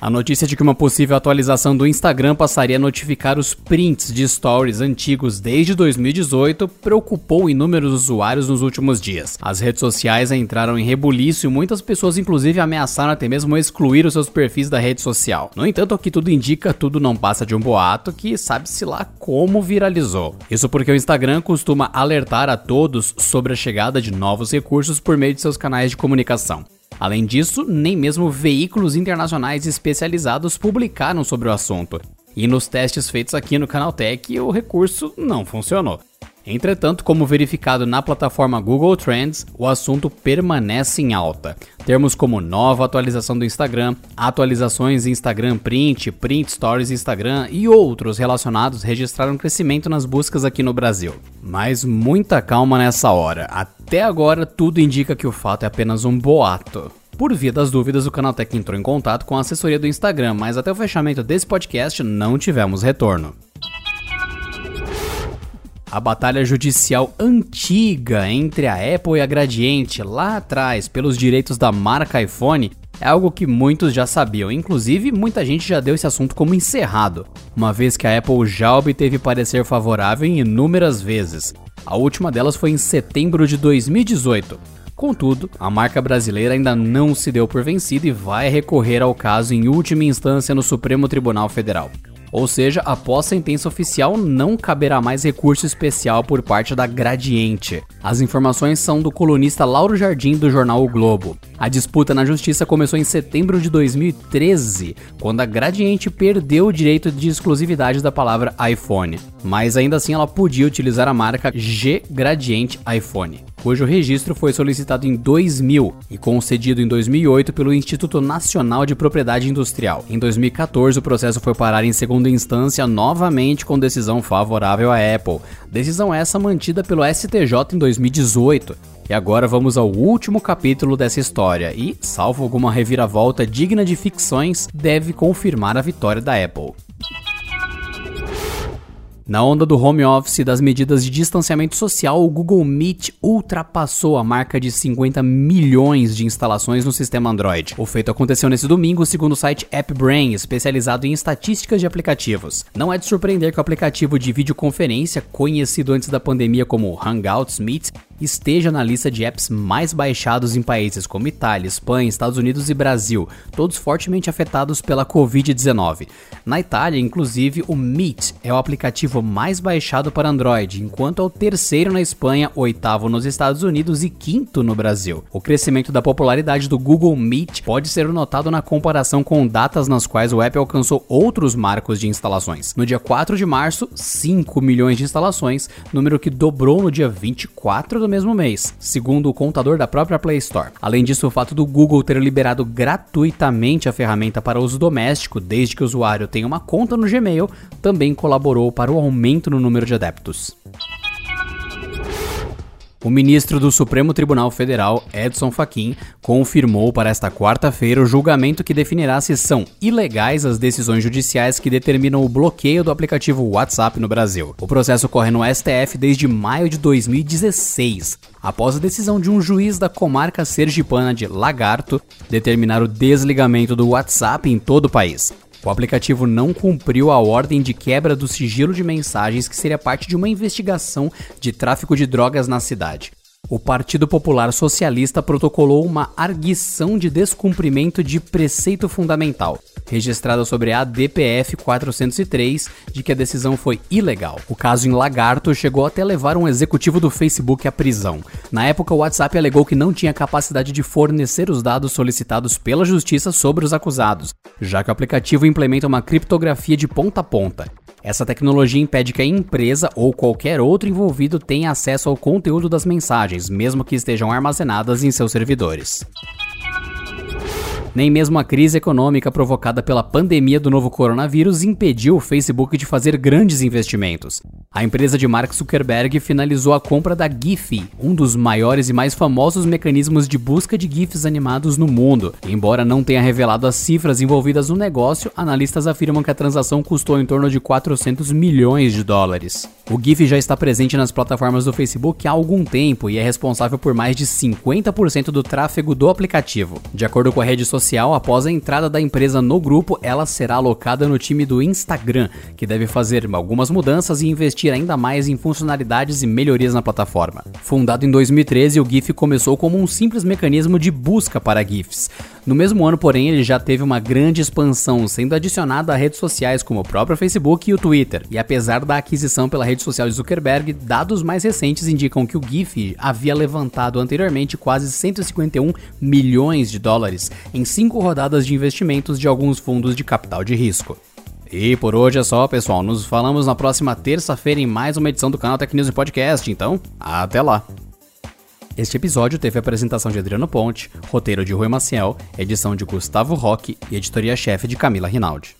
A notícia de que uma possível atualização do Instagram passaria a notificar os prints de stories antigos desde 2018 preocupou inúmeros usuários nos últimos dias. As redes sociais entraram em rebuliço e muitas pessoas inclusive ameaçaram até mesmo excluir os seus perfis da rede social. No entanto, o que tudo indica, tudo não passa de um boato que sabe-se lá como viralizou. Isso porque o Instagram costuma alertar a todos sobre a chegada de novos recursos por meio de seus canais de comunicação. Além disso, nem mesmo veículos internacionais especializados publicaram sobre o assunto. E nos testes feitos aqui no Canaltech, o recurso não funcionou. Entretanto, como verificado na plataforma Google Trends, o assunto permanece em alta. Termos como nova atualização do Instagram, atualizações Instagram Print, Print Stories Instagram e outros relacionados registraram crescimento nas buscas aqui no Brasil. Mas muita calma nessa hora. Até agora, tudo indica que o fato é apenas um boato. Por via das dúvidas, o Canaltech entrou em contato com a assessoria do Instagram, mas até o fechamento desse podcast não tivemos retorno. A batalha judicial antiga entre a Apple e a Gradiente lá atrás pelos direitos da marca iPhone é algo que muitos já sabiam, inclusive muita gente já deu esse assunto como encerrado, uma vez que a Apple já obteve parecer favorável em inúmeras vezes. A última delas foi em setembro de 2018. Contudo, a marca brasileira ainda não se deu por vencida e vai recorrer ao caso em última instância no Supremo Tribunal Federal. Ou seja, após sentença oficial, não caberá mais recurso especial por parte da Gradiente. As informações são do colunista Lauro Jardim do jornal O Globo. A disputa na justiça começou em setembro de 2013, quando a Gradiente perdeu o direito de exclusividade da palavra iPhone. Mas ainda assim ela podia utilizar a marca G Gradiente iPhone cujo registro foi solicitado em 2000 e concedido em 2008 pelo Instituto Nacional de Propriedade Industrial. Em 2014, o processo foi parar em segunda instância novamente com decisão favorável à Apple. Decisão essa mantida pelo STJ em 2018. E agora vamos ao último capítulo dessa história e, salvo alguma reviravolta digna de ficções, deve confirmar a vitória da Apple. Na onda do home office e das medidas de distanciamento social, o Google Meet ultrapassou a marca de 50 milhões de instalações no sistema Android. O feito aconteceu nesse domingo, segundo o site AppBrain, especializado em estatísticas de aplicativos. Não é de surpreender que o aplicativo de videoconferência, conhecido antes da pandemia como Hangouts Meet, esteja na lista de apps mais baixados em países como Itália, Espanha, Estados Unidos e Brasil, todos fortemente afetados pela Covid-19. Na Itália, inclusive, o Meet é o aplicativo mais baixado para Android, enquanto é o terceiro na Espanha, oitavo nos Estados Unidos e quinto no Brasil. O crescimento da popularidade do Google Meet pode ser notado na comparação com datas nas quais o app alcançou outros marcos de instalações. No dia 4 de março, 5 milhões de instalações, número que dobrou no dia 24 do mesmo mês, segundo o contador da própria Play Store. Além disso, o fato do Google ter liberado gratuitamente a ferramenta para uso doméstico desde que o usuário tenha uma conta no Gmail também colaborou para o aumento no número de adeptos. O ministro do Supremo Tribunal Federal, Edson Fachin, confirmou para esta quarta-feira o julgamento que definirá se são ilegais as decisões judiciais que determinam o bloqueio do aplicativo WhatsApp no Brasil. O processo corre no STF desde maio de 2016, após a decisão de um juiz da comarca sergipana de Lagarto determinar o desligamento do WhatsApp em todo o país. O aplicativo não cumpriu a ordem de quebra do sigilo de mensagens que seria parte de uma investigação de tráfico de drogas na cidade o Partido Popular Socialista protocolou uma arguição de descumprimento de preceito fundamental, registrada sobre a DPF 403, de que a decisão foi ilegal. O caso em Lagarto chegou até levar um executivo do Facebook à prisão. Na época, o WhatsApp alegou que não tinha capacidade de fornecer os dados solicitados pela justiça sobre os acusados, já que o aplicativo implementa uma criptografia de ponta a ponta. Essa tecnologia impede que a empresa ou qualquer outro envolvido tenha acesso ao conteúdo das mensagens, mesmo que estejam armazenadas em seus servidores. Nem mesmo a crise econômica provocada pela pandemia do novo coronavírus impediu o Facebook de fazer grandes investimentos. A empresa de Mark Zuckerberg finalizou a compra da Giphy, um dos maiores e mais famosos mecanismos de busca de GIFs animados no mundo. Embora não tenha revelado as cifras envolvidas no negócio, analistas afirmam que a transação custou em torno de 400 milhões de dólares. O GIF já está presente nas plataformas do Facebook há algum tempo e é responsável por mais de 50% do tráfego do aplicativo. De acordo com a rede social, após a entrada da empresa no grupo, ela será alocada no time do Instagram, que deve fazer algumas mudanças e investir ainda mais em funcionalidades e melhorias na plataforma. Fundado em 2013, o GIF começou como um simples mecanismo de busca para GIFs. No mesmo ano, porém, ele já teve uma grande expansão, sendo adicionado a redes sociais como o próprio Facebook e o Twitter. E apesar da aquisição pela rede social de Zuckerberg, dados mais recentes indicam que o GIF havia levantado anteriormente quase 151 milhões de dólares em cinco rodadas de investimentos de alguns fundos de capital de risco. E por hoje é só, pessoal. Nos falamos na próxima terça-feira em mais uma edição do canal Tech News Podcast. Então, até lá! Este episódio teve a apresentação de Adriano Ponte, roteiro de Rui Maciel, edição de Gustavo Roque e editoria-chefe de Camila Rinaldi.